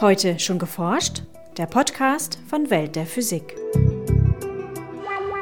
Heute schon geforscht? Der Podcast von Welt der Physik.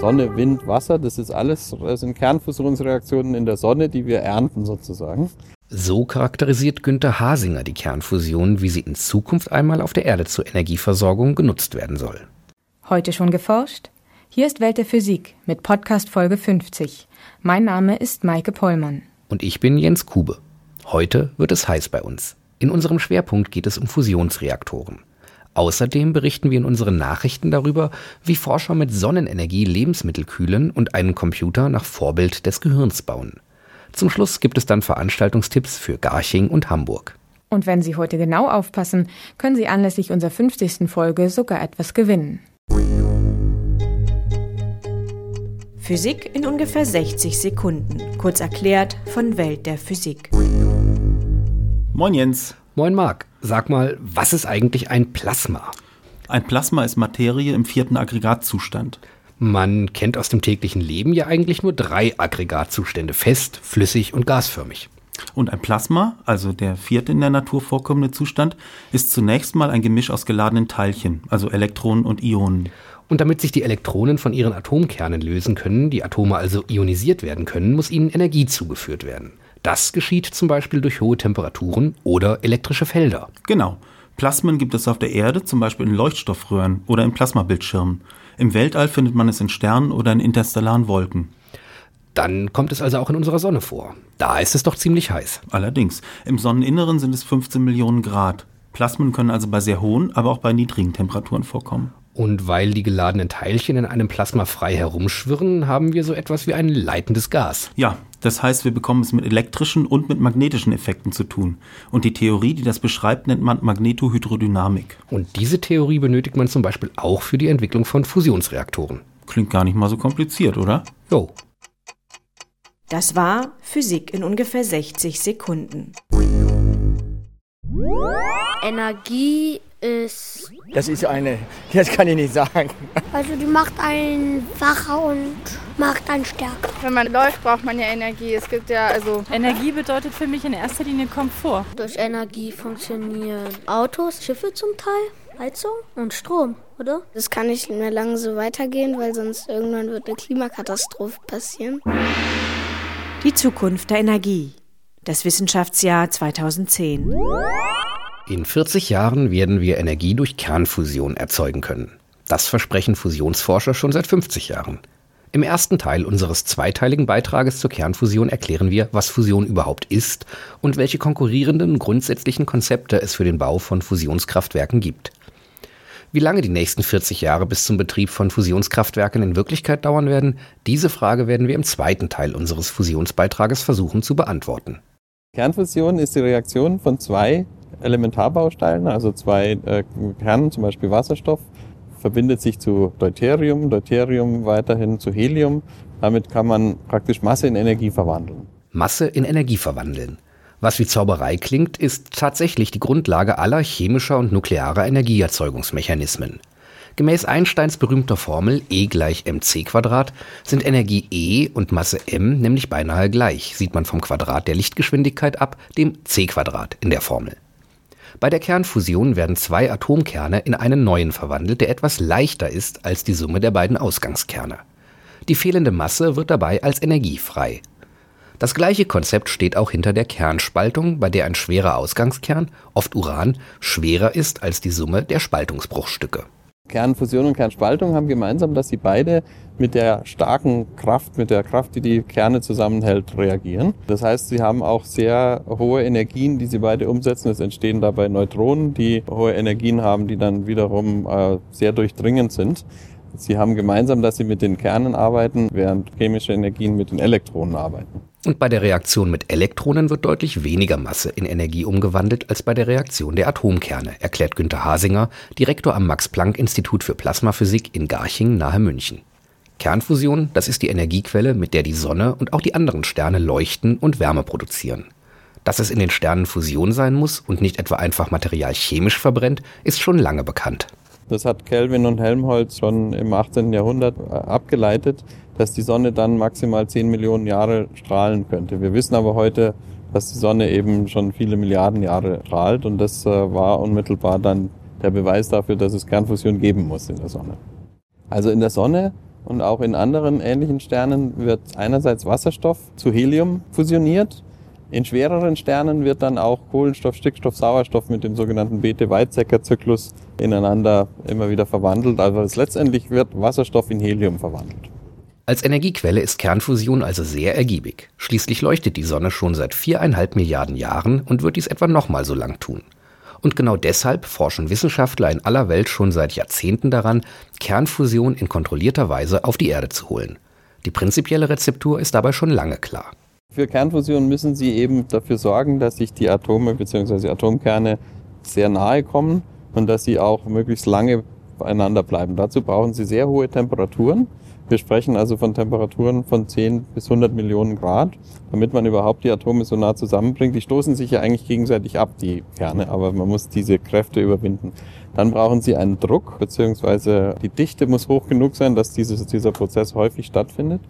Sonne, Wind, Wasser, das ist alles, das sind Kernfusionsreaktionen in der Sonne, die wir ernten sozusagen. So charakterisiert Günther Hasinger die Kernfusion, wie sie in Zukunft einmal auf der Erde zur Energieversorgung genutzt werden soll. Heute schon geforscht? Hier ist Welt der Physik mit Podcast Folge 50. Mein Name ist Maike Pollmann. Und ich bin Jens Kube. Heute wird es heiß bei uns. In unserem Schwerpunkt geht es um Fusionsreaktoren. Außerdem berichten wir in unseren Nachrichten darüber, wie Forscher mit Sonnenenergie Lebensmittel kühlen und einen Computer nach Vorbild des Gehirns bauen. Zum Schluss gibt es dann Veranstaltungstipps für Garching und Hamburg. Und wenn Sie heute genau aufpassen, können Sie anlässlich unserer 50. Folge sogar etwas gewinnen. Physik in ungefähr 60 Sekunden. Kurz erklärt von Welt der Physik. Moin Jens. Moin Marc. Sag mal, was ist eigentlich ein Plasma? Ein Plasma ist Materie im vierten Aggregatzustand. Man kennt aus dem täglichen Leben ja eigentlich nur drei Aggregatzustände, fest, flüssig und gasförmig. Und ein Plasma, also der vierte in der Natur vorkommende Zustand, ist zunächst mal ein Gemisch aus geladenen Teilchen, also Elektronen und Ionen. Und damit sich die Elektronen von ihren Atomkernen lösen können, die Atome also ionisiert werden können, muss ihnen Energie zugeführt werden. Das geschieht zum Beispiel durch hohe Temperaturen oder elektrische Felder. Genau. Plasmen gibt es auf der Erde, zum Beispiel in Leuchtstoffröhren oder in Plasmabildschirmen. Im Weltall findet man es in Sternen oder in interstellaren Wolken. Dann kommt es also auch in unserer Sonne vor. Da ist es doch ziemlich heiß. Allerdings, im Sonneninneren sind es 15 Millionen Grad. Plasmen können also bei sehr hohen, aber auch bei niedrigen Temperaturen vorkommen. Und weil die geladenen Teilchen in einem Plasma frei herumschwirren, haben wir so etwas wie ein leitendes Gas. Ja, das heißt, wir bekommen es mit elektrischen und mit magnetischen Effekten zu tun. Und die Theorie, die das beschreibt, nennt man Magnetohydrodynamik. Und diese Theorie benötigt man zum Beispiel auch für die Entwicklung von Fusionsreaktoren. Klingt gar nicht mal so kompliziert, oder? Jo. Das war Physik in ungefähr 60 Sekunden. Energie ist. Das ist eine, das kann ich nicht sagen. Also die macht einen wacher und macht einen stärker. Wenn man läuft, braucht man ja Energie. Es gibt ja also. Energie bedeutet für mich in erster Linie Komfort. Durch Energie funktionieren Autos, Schiffe zum Teil, Heizung und Strom, oder? Das kann nicht mehr lange so weitergehen, weil sonst irgendwann wird eine Klimakatastrophe passieren. Die Zukunft der Energie. Das Wissenschaftsjahr 2010. In 40 Jahren werden wir Energie durch Kernfusion erzeugen können. Das versprechen Fusionsforscher schon seit 50 Jahren. Im ersten Teil unseres zweiteiligen Beitrages zur Kernfusion erklären wir, was Fusion überhaupt ist und welche konkurrierenden grundsätzlichen Konzepte es für den Bau von Fusionskraftwerken gibt. Wie lange die nächsten 40 Jahre bis zum Betrieb von Fusionskraftwerken in Wirklichkeit dauern werden, diese Frage werden wir im zweiten Teil unseres Fusionsbeitrages versuchen zu beantworten. Kernfusion ist die Reaktion von zwei Elementarbausteinen, also zwei äh, Kernen, zum Beispiel Wasserstoff, verbindet sich zu Deuterium, Deuterium weiterhin zu Helium. Damit kann man praktisch Masse in Energie verwandeln. Masse in Energie verwandeln. Was wie Zauberei klingt, ist tatsächlich die Grundlage aller chemischer und nuklearer Energieerzeugungsmechanismen. Gemäß Einsteins berühmter Formel E gleich mc Quadrat sind Energie E und Masse m nämlich beinahe gleich, sieht man vom Quadrat der Lichtgeschwindigkeit ab, dem c Quadrat in der Formel. Bei der Kernfusion werden zwei Atomkerne in einen neuen verwandelt, der etwas leichter ist als die Summe der beiden Ausgangskerne. Die fehlende Masse wird dabei als Energie frei. Das gleiche Konzept steht auch hinter der Kernspaltung, bei der ein schwerer Ausgangskern, oft Uran, schwerer ist als die Summe der Spaltungsbruchstücke. Kernfusion und Kernspaltung haben gemeinsam, dass sie beide mit der starken Kraft, mit der Kraft, die die Kerne zusammenhält, reagieren. Das heißt, sie haben auch sehr hohe Energien, die sie beide umsetzen. Es entstehen dabei Neutronen, die hohe Energien haben, die dann wiederum äh, sehr durchdringend sind. Sie haben gemeinsam, dass sie mit den Kernen arbeiten, während chemische Energien mit den Elektronen arbeiten. Und bei der Reaktion mit Elektronen wird deutlich weniger Masse in Energie umgewandelt als bei der Reaktion der Atomkerne, erklärt Günter Hasinger, Direktor am Max-Planck-Institut für Plasmaphysik in Garching nahe München. Kernfusion, das ist die Energiequelle, mit der die Sonne und auch die anderen Sterne leuchten und Wärme produzieren. Dass es in den Sternen Fusion sein muss und nicht etwa einfach Material chemisch verbrennt, ist schon lange bekannt. Das hat Kelvin und Helmholtz schon im 18. Jahrhundert äh, abgeleitet, dass die Sonne dann maximal 10 Millionen Jahre strahlen könnte. Wir wissen aber heute, dass die Sonne eben schon viele Milliarden Jahre strahlt und das äh, war unmittelbar dann der Beweis dafür, dass es Kernfusion geben muss in der Sonne. Also in der Sonne und auch in anderen ähnlichen Sternen wird einerseits Wasserstoff zu Helium fusioniert. In schwereren Sternen wird dann auch Kohlenstoff, Stickstoff, Sauerstoff mit dem sogenannten Bethe-Weizsäcker-Zyklus ineinander immer wieder verwandelt. Also letztendlich wird Wasserstoff in Helium verwandelt. Als Energiequelle ist Kernfusion also sehr ergiebig. Schließlich leuchtet die Sonne schon seit viereinhalb Milliarden Jahren und wird dies etwa nochmal so lang tun. Und genau deshalb forschen Wissenschaftler in aller Welt schon seit Jahrzehnten daran, Kernfusion in kontrollierter Weise auf die Erde zu holen. Die prinzipielle Rezeptur ist dabei schon lange klar. Für Kernfusion müssen Sie eben dafür sorgen, dass sich die Atome bzw. Atomkerne sehr nahe kommen und dass sie auch möglichst lange beieinander bleiben. Dazu brauchen Sie sehr hohe Temperaturen. Wir sprechen also von Temperaturen von 10 bis 100 Millionen Grad, damit man überhaupt die Atome so nah zusammenbringt. Die stoßen sich ja eigentlich gegenseitig ab, die Kerne, aber man muss diese Kräfte überwinden. Dann brauchen Sie einen Druck, beziehungsweise die Dichte muss hoch genug sein, dass dieses, dieser Prozess häufig stattfindet.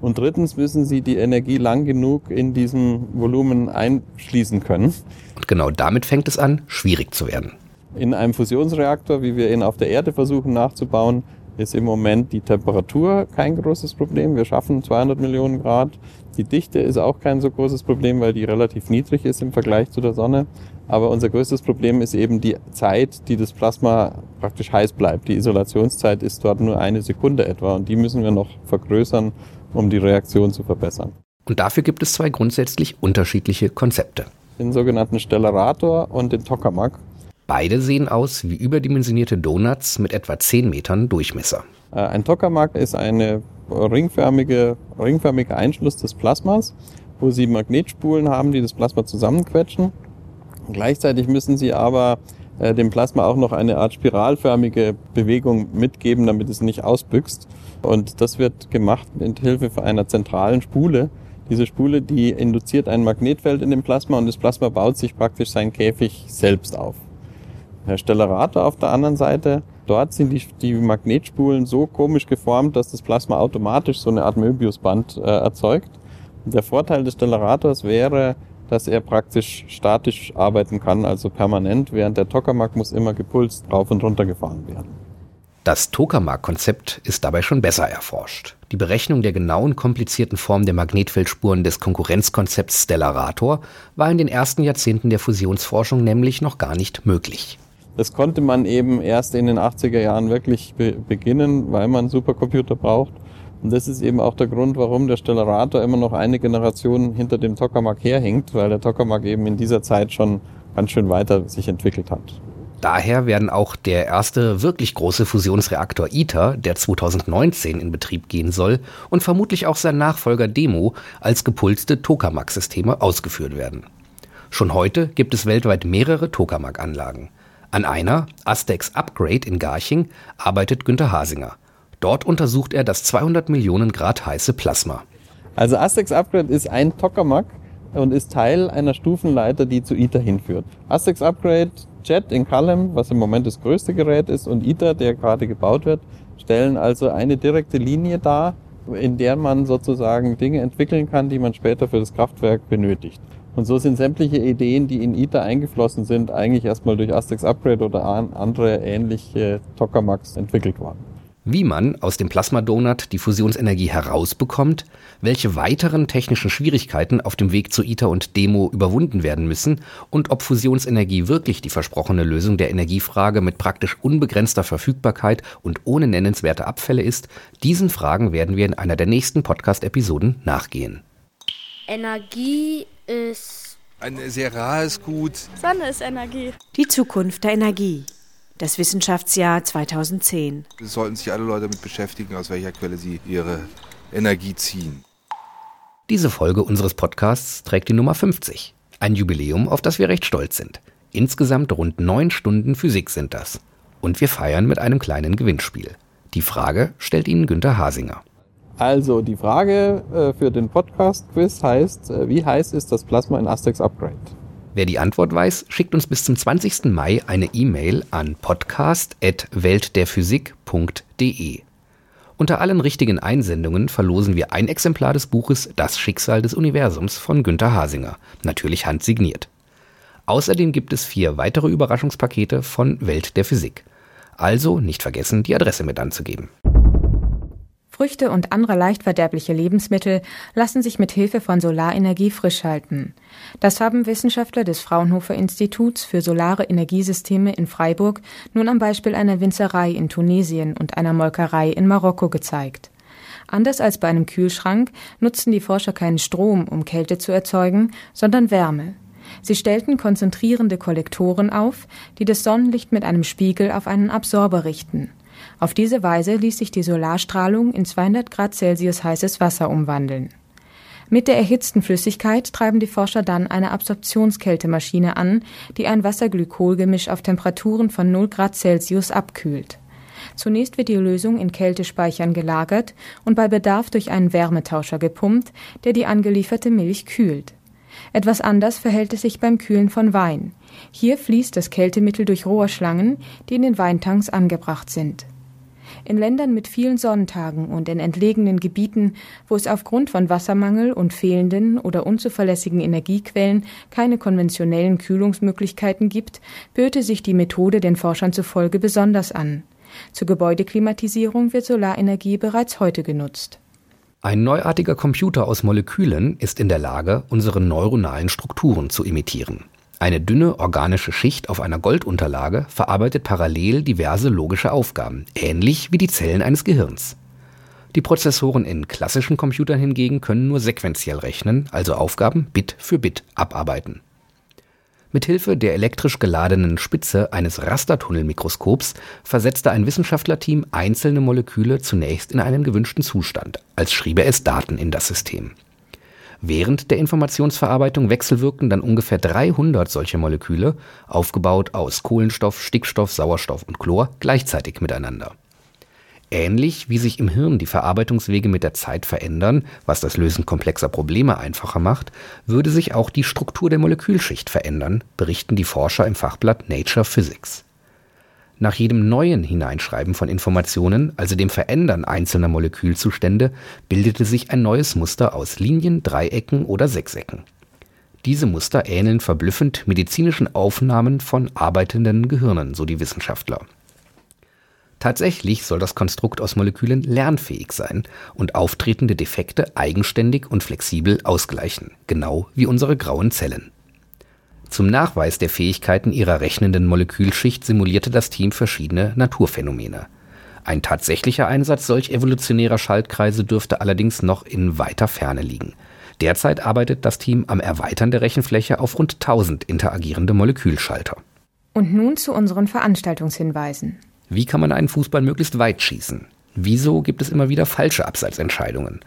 Und drittens müssen Sie die Energie lang genug in diesem Volumen einschließen können. Und genau damit fängt es an, schwierig zu werden. In einem Fusionsreaktor, wie wir ihn auf der Erde versuchen nachzubauen, ist im Moment die Temperatur kein großes Problem. Wir schaffen 200 Millionen Grad. Die Dichte ist auch kein so großes Problem, weil die relativ niedrig ist im Vergleich zu der Sonne. Aber unser größtes Problem ist eben die Zeit, die das Plasma praktisch heiß bleibt. Die Isolationszeit ist dort nur eine Sekunde etwa und die müssen wir noch vergrößern, um die Reaktion zu verbessern. Und dafür gibt es zwei grundsätzlich unterschiedliche Konzepte. Den sogenannten Stellarator und den Tokamak. Beide sehen aus wie überdimensionierte Donuts mit etwa 10 Metern Durchmesser. Äh, ein Tokamak ist eine ringförmige, ringförmige Einschluss des Plasmas, wo Sie Magnetspulen haben, die das Plasma zusammenquetschen. Gleichzeitig müssen Sie aber äh, dem Plasma auch noch eine Art spiralförmige Bewegung mitgeben, damit es nicht ausbüchst. Und das wird gemacht mit Hilfe einer zentralen Spule. Diese Spule, die induziert ein Magnetfeld in dem Plasma und das Plasma baut sich praktisch seinen Käfig selbst auf. Der Stellarator auf der anderen Seite, dort sind die, die Magnetspulen so komisch geformt, dass das Plasma automatisch so eine Art Möbiusband äh, erzeugt. Der Vorteil des Stellarators wäre, dass er praktisch statisch arbeiten kann, also permanent, während der Tokamak muss immer gepulst rauf und runter gefahren werden. Das Tokamak-Konzept ist dabei schon besser erforscht. Die Berechnung der genauen komplizierten Form der Magnetfeldspuren des Konkurrenzkonzepts Stellarator war in den ersten Jahrzehnten der Fusionsforschung nämlich noch gar nicht möglich. Das konnte man eben erst in den 80er Jahren wirklich be beginnen, weil man Supercomputer braucht. Und das ist eben auch der Grund, warum der Stellarator immer noch eine Generation hinter dem Tokamak herhängt, weil der Tokamak eben in dieser Zeit schon ganz schön weiter sich entwickelt hat. Daher werden auch der erste wirklich große Fusionsreaktor ITER, der 2019 in Betrieb gehen soll, und vermutlich auch sein Nachfolger Demo als gepulste Tokamak-Systeme ausgeführt werden. Schon heute gibt es weltweit mehrere Tokamak-Anlagen. An einer, Astex Upgrade in Garching, arbeitet Günter Hasinger. Dort untersucht er das 200 Millionen Grad heiße Plasma. Also Astex Upgrade ist ein Tokamak und ist Teil einer Stufenleiter, die zu ITER hinführt. Astex Upgrade, Jet in Culham, was im Moment das größte Gerät ist, und ITER, der gerade gebaut wird, stellen also eine direkte Linie dar, in der man sozusagen Dinge entwickeln kann, die man später für das Kraftwerk benötigt. Und so sind sämtliche Ideen, die in ITER eingeflossen sind, eigentlich erstmal durch Astex Upgrade oder andere ähnliche Tokamaks entwickelt worden. Wie man aus dem Plasmadonut die Fusionsenergie herausbekommt, welche weiteren technischen Schwierigkeiten auf dem Weg zu ITER und Demo überwunden werden müssen und ob Fusionsenergie wirklich die versprochene Lösung der Energiefrage mit praktisch unbegrenzter Verfügbarkeit und ohne nennenswerte Abfälle ist, diesen Fragen werden wir in einer der nächsten Podcast-Episoden nachgehen. Energie ist. Ein sehr rares Gut. Sonne ist Energie. Die Zukunft der Energie. Das Wissenschaftsjahr 2010. Es sollten sich alle Leute damit beschäftigen, aus welcher Quelle sie ihre Energie ziehen. Diese Folge unseres Podcasts trägt die Nummer 50. Ein Jubiläum, auf das wir recht stolz sind. Insgesamt rund neun Stunden Physik sind das. Und wir feiern mit einem kleinen Gewinnspiel. Die Frage stellt Ihnen Günther Hasinger. Also die Frage äh, für den Podcast-Quiz heißt, äh, wie heiß ist das Plasma in Astex Upgrade? Wer die Antwort weiß, schickt uns bis zum 20. Mai eine E-Mail an podcast.weltderphysik.de. Unter allen richtigen Einsendungen verlosen wir ein Exemplar des Buches Das Schicksal des Universums von Günter Hasinger, natürlich handsigniert. Außerdem gibt es vier weitere Überraschungspakete von Welt der Physik. Also nicht vergessen, die Adresse mit anzugeben. Früchte und andere leicht verderbliche Lebensmittel lassen sich mit Hilfe von Solarenergie frisch halten. Das haben Wissenschaftler des Fraunhofer Instituts für solare Energiesysteme in Freiburg nun am Beispiel einer Winzerei in Tunesien und einer Molkerei in Marokko gezeigt. Anders als bei einem Kühlschrank nutzen die Forscher keinen Strom, um Kälte zu erzeugen, sondern Wärme. Sie stellten konzentrierende Kollektoren auf, die das Sonnenlicht mit einem Spiegel auf einen Absorber richten. Auf diese Weise ließ sich die Solarstrahlung in 200 Grad Celsius heißes Wasser umwandeln. Mit der erhitzten Flüssigkeit treiben die Forscher dann eine Absorptionskältemaschine an, die ein Wasserglykolgemisch auf Temperaturen von 0 Grad Celsius abkühlt. Zunächst wird die Lösung in Kältespeichern gelagert und bei Bedarf durch einen Wärmetauscher gepumpt, der die angelieferte Milch kühlt. Etwas anders verhält es sich beim Kühlen von Wein. Hier fließt das Kältemittel durch Rohrschlangen, die in den Weintanks angebracht sind. In Ländern mit vielen Sonnentagen und in entlegenen Gebieten, wo es aufgrund von Wassermangel und fehlenden oder unzuverlässigen Energiequellen keine konventionellen Kühlungsmöglichkeiten gibt, böte sich die Methode den Forschern zufolge besonders an. Zur Gebäudeklimatisierung wird Solarenergie bereits heute genutzt. Ein neuartiger Computer aus Molekülen ist in der Lage, unsere neuronalen Strukturen zu imitieren. Eine dünne organische Schicht auf einer Goldunterlage verarbeitet parallel diverse logische Aufgaben, ähnlich wie die Zellen eines Gehirns. Die Prozessoren in klassischen Computern hingegen können nur sequenziell rechnen, also Aufgaben Bit für Bit abarbeiten. Mithilfe der elektrisch geladenen Spitze eines Rastertunnelmikroskops versetzte ein Wissenschaftlerteam einzelne Moleküle zunächst in einen gewünschten Zustand, als schriebe es Daten in das System. Während der Informationsverarbeitung wechselwirken dann ungefähr 300 solche Moleküle, aufgebaut aus Kohlenstoff, Stickstoff, Sauerstoff und Chlor, gleichzeitig miteinander. Ähnlich wie sich im Hirn die Verarbeitungswege mit der Zeit verändern, was das Lösen komplexer Probleme einfacher macht, würde sich auch die Struktur der Molekülschicht verändern, berichten die Forscher im Fachblatt Nature Physics. Nach jedem neuen Hineinschreiben von Informationen, also dem Verändern einzelner Molekülzustände, bildete sich ein neues Muster aus Linien, Dreiecken oder Sechsecken. Diese Muster ähneln verblüffend medizinischen Aufnahmen von arbeitenden Gehirnen, so die Wissenschaftler. Tatsächlich soll das Konstrukt aus Molekülen lernfähig sein und auftretende Defekte eigenständig und flexibel ausgleichen, genau wie unsere grauen Zellen. Zum Nachweis der Fähigkeiten ihrer rechnenden Molekülschicht simulierte das Team verschiedene Naturphänomene. Ein tatsächlicher Einsatz solch evolutionärer Schaltkreise dürfte allerdings noch in weiter Ferne liegen. Derzeit arbeitet das Team am Erweitern der Rechenfläche auf rund 1000 interagierende Molekülschalter. Und nun zu unseren Veranstaltungshinweisen. Wie kann man einen Fußball möglichst weit schießen? Wieso gibt es immer wieder falsche Abseitsentscheidungen?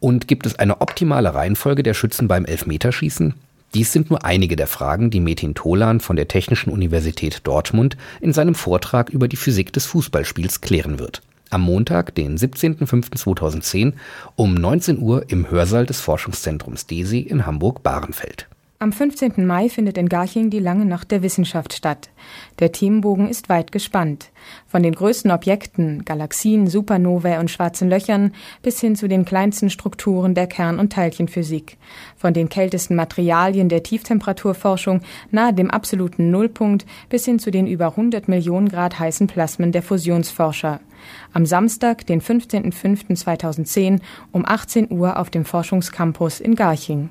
Und gibt es eine optimale Reihenfolge der Schützen beim Elfmeterschießen? Dies sind nur einige der Fragen, die Metin Tolan von der Technischen Universität Dortmund in seinem Vortrag über die Physik des Fußballspiels klären wird. Am Montag, den 17.05.2010 um 19 Uhr im Hörsaal des Forschungszentrums DESI in Hamburg-Bahrenfeld. Am 15. Mai findet in Garching die Lange Nacht der Wissenschaft statt. Der Themenbogen ist weit gespannt. Von den größten Objekten, Galaxien, Supernovae und schwarzen Löchern bis hin zu den kleinsten Strukturen der Kern- und Teilchenphysik. Von den kältesten Materialien der Tieftemperaturforschung nahe dem absoluten Nullpunkt bis hin zu den über 100 Millionen Grad heißen Plasmen der Fusionsforscher. Am Samstag, den 15.05.2010 um 18 Uhr auf dem Forschungscampus in Garching.